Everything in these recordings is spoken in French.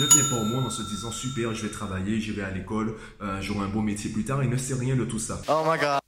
ne vient pas au monde en se disant super, je vais travailler, j'irai à l'école, euh, j'aurai un beau métier plus tard. Il ne sait rien de tout ça. Oh my god.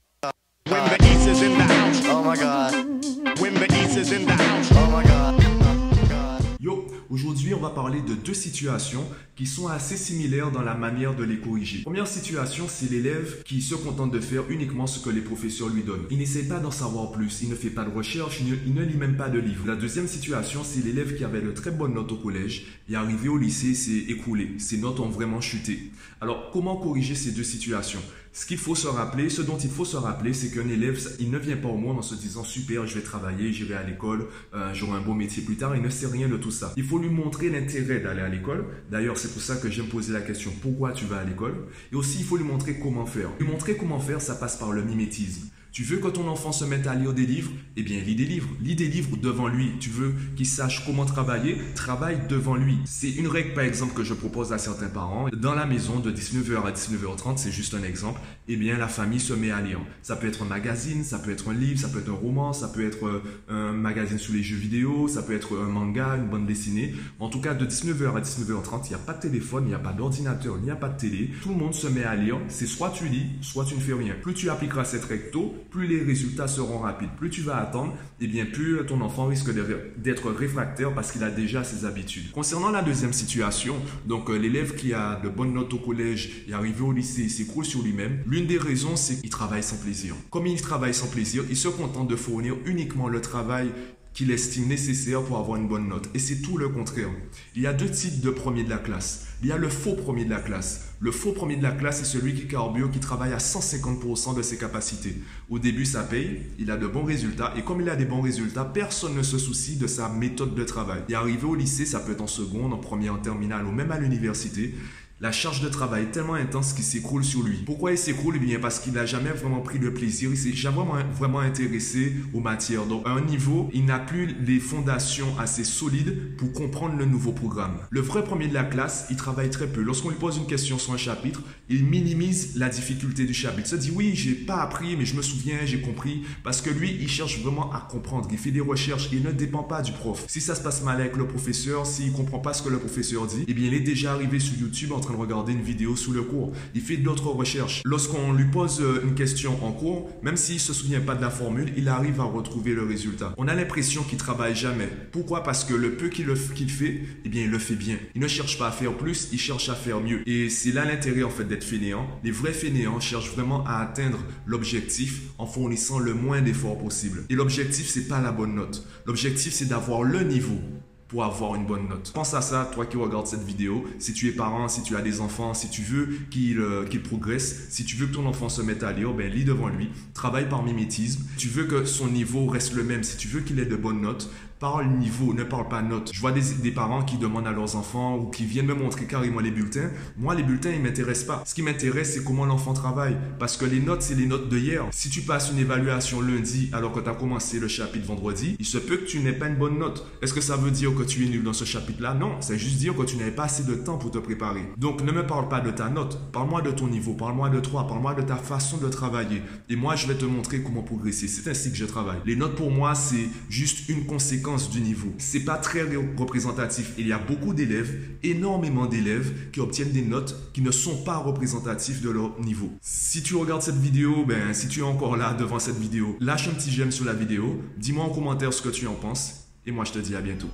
On va parler de deux situations qui sont assez similaires dans la manière de les corriger. Première situation, c'est l'élève qui se contente de faire uniquement ce que les professeurs lui donnent. Il n'essaie pas d'en savoir plus, il ne fait pas de recherche, il ne, lit même pas de livres. La deuxième situation, c'est l'élève qui avait de très bonnes notes au collège et arrivé au lycée, s'est écroulé. Ses notes ont vraiment chuté. Alors, comment corriger ces deux situations? Ce qu'il faut se rappeler, ce dont il faut se rappeler, c'est qu'un élève, il ne vient pas au monde en se disant super, je vais travailler, j'irai à l'école, euh, j'aurai un beau métier plus tard. Il ne sait rien de tout ça. Il faut lui montrer l'intérêt d'aller à l'école. D'ailleurs, c'est pour ça que j'aime poser la question pourquoi tu vas à l'école? Et aussi, il faut lui montrer comment faire. Lui montrer comment faire, ça passe par le mimétisme. Tu veux que ton enfant se mette à lire des livres? Eh bien, lis des livres. Lis des livres devant lui. Tu veux qu'il sache comment travailler? Travaille devant lui. C'est une règle, par exemple, que je propose à certains parents. Dans la maison, de 19h à 19h30, c'est juste un exemple. Eh bien, la famille se met à lire. Ça peut être un magazine, ça peut être un livre, ça peut être un roman, ça peut être euh, un magazine sur les jeux vidéo, ça peut être un manga, une bande dessinée. En tout cas, de 19h à 19h30, il n'y a pas de téléphone, il n'y a pas d'ordinateur, il n'y a pas de télé. Tout le monde se met à lire. C'est soit tu lis, soit tu ne fais rien. Plus tu appliqueras cette règle tôt, plus les résultats seront rapides. Plus tu vas attendre, et eh bien plus ton enfant risque d'être réfractaire parce qu'il a déjà ses habitudes. Concernant la deuxième situation, donc euh, l'élève qui a de bonnes notes au collège et arrivé au lycée s'écroule sur lui-même, l'une des raisons c'est qu'il travaille sans plaisir. Comme il travaille sans plaisir, il se contente de fournir uniquement le travail qu'il estime nécessaire pour avoir une bonne note. Et c'est tout le contraire. Il y a deux types de premiers de la classe. Il y a le faux premier de la classe. Le faux premier de la classe, c'est celui qui carbure, qui travaille à 150% de ses capacités. Au début, ça paye, il a de bons résultats, et comme il a des bons résultats, personne ne se soucie de sa méthode de travail. Et arrivé au lycée, ça peut être en seconde, en première, en terminale, ou même à l'université, la charge de travail est tellement intense qu'il s'écroule sur lui. Pourquoi il s'écroule? Eh bien parce qu'il n'a jamais vraiment pris le plaisir, il s'est jamais vraiment, intéressé aux matières. Donc à un niveau, il n'a plus les fondations assez solides pour comprendre le nouveau programme. Le vrai premier de la classe, il travaille très peu. Lorsqu'on lui pose une question sur un chapitre, il minimise la difficulté du chapitre. Il se dit oui, j'ai pas appris, mais je me souviens, j'ai compris. Parce que lui, il cherche vraiment à comprendre. Il fait des recherches, il ne dépend pas du prof. Si ça se passe mal avec le professeur, s'il comprend pas ce que le professeur dit, eh bien il est déjà arrivé sur YouTube en train de regarder une vidéo sous le cours. Il fait d'autres recherches. Lorsqu'on lui pose euh, une question en cours, même s'il se souvient pas de la formule, il arrive à retrouver le résultat. On a l'impression qu'il travaille jamais. Pourquoi? Parce que le peu qu'il fait, eh bien, il le fait bien. Il ne cherche pas à faire plus, il cherche à faire mieux. Et c'est là l'intérêt en fait d'être fainéant. Les vrais fainéants cherchent vraiment à atteindre l'objectif en fournissant le moins d'efforts possible. Et l'objectif, c'est pas la bonne note. L'objectif, c'est d'avoir le niveau pour avoir une bonne note. Pense à ça, toi qui regardes cette vidéo. Si tu es parent, si tu as des enfants, si tu veux qu'il euh, progresse, si tu veux que ton enfant se mette à lire, ben lis devant lui. Travaille par mimétisme. Tu veux que son niveau reste le même. Si tu veux qu'il ait de bonnes notes, parle niveau, ne parle pas note. Je vois des, parents qui demandent à leurs enfants ou qui viennent me montrer carrément les bulletins. Moi, les bulletins, ils m'intéressent pas. Ce qui m'intéresse, c'est comment l'enfant travaille. Parce que les notes, c'est les notes de hier. Si tu passes une évaluation lundi alors que tu as commencé le chapitre vendredi, il se peut que tu n'aies pas une bonne note. Est-ce que ça veut dire que tu es nul dans ce chapitre-là? Non, c'est juste dire que tu n'avais pas assez de temps pour te préparer. Donc, ne me parle pas de ta note. Parle-moi de ton niveau. Parle-moi de toi. Parle-moi de ta façon de travailler. Et moi, je vais te montrer comment progresser. C'est ainsi que je travaille. Les notes, pour moi, c'est juste une conséquence du niveau. C'est pas très représentatif. Il y a beaucoup d'élèves, énormément d'élèves qui obtiennent des notes qui ne sont pas représentatifs de leur niveau. Si tu regardes cette vidéo, ben si tu es encore là devant cette vidéo, lâche un petit j'aime sur la vidéo, dis-moi en commentaire ce que tu en penses et moi je te dis à bientôt.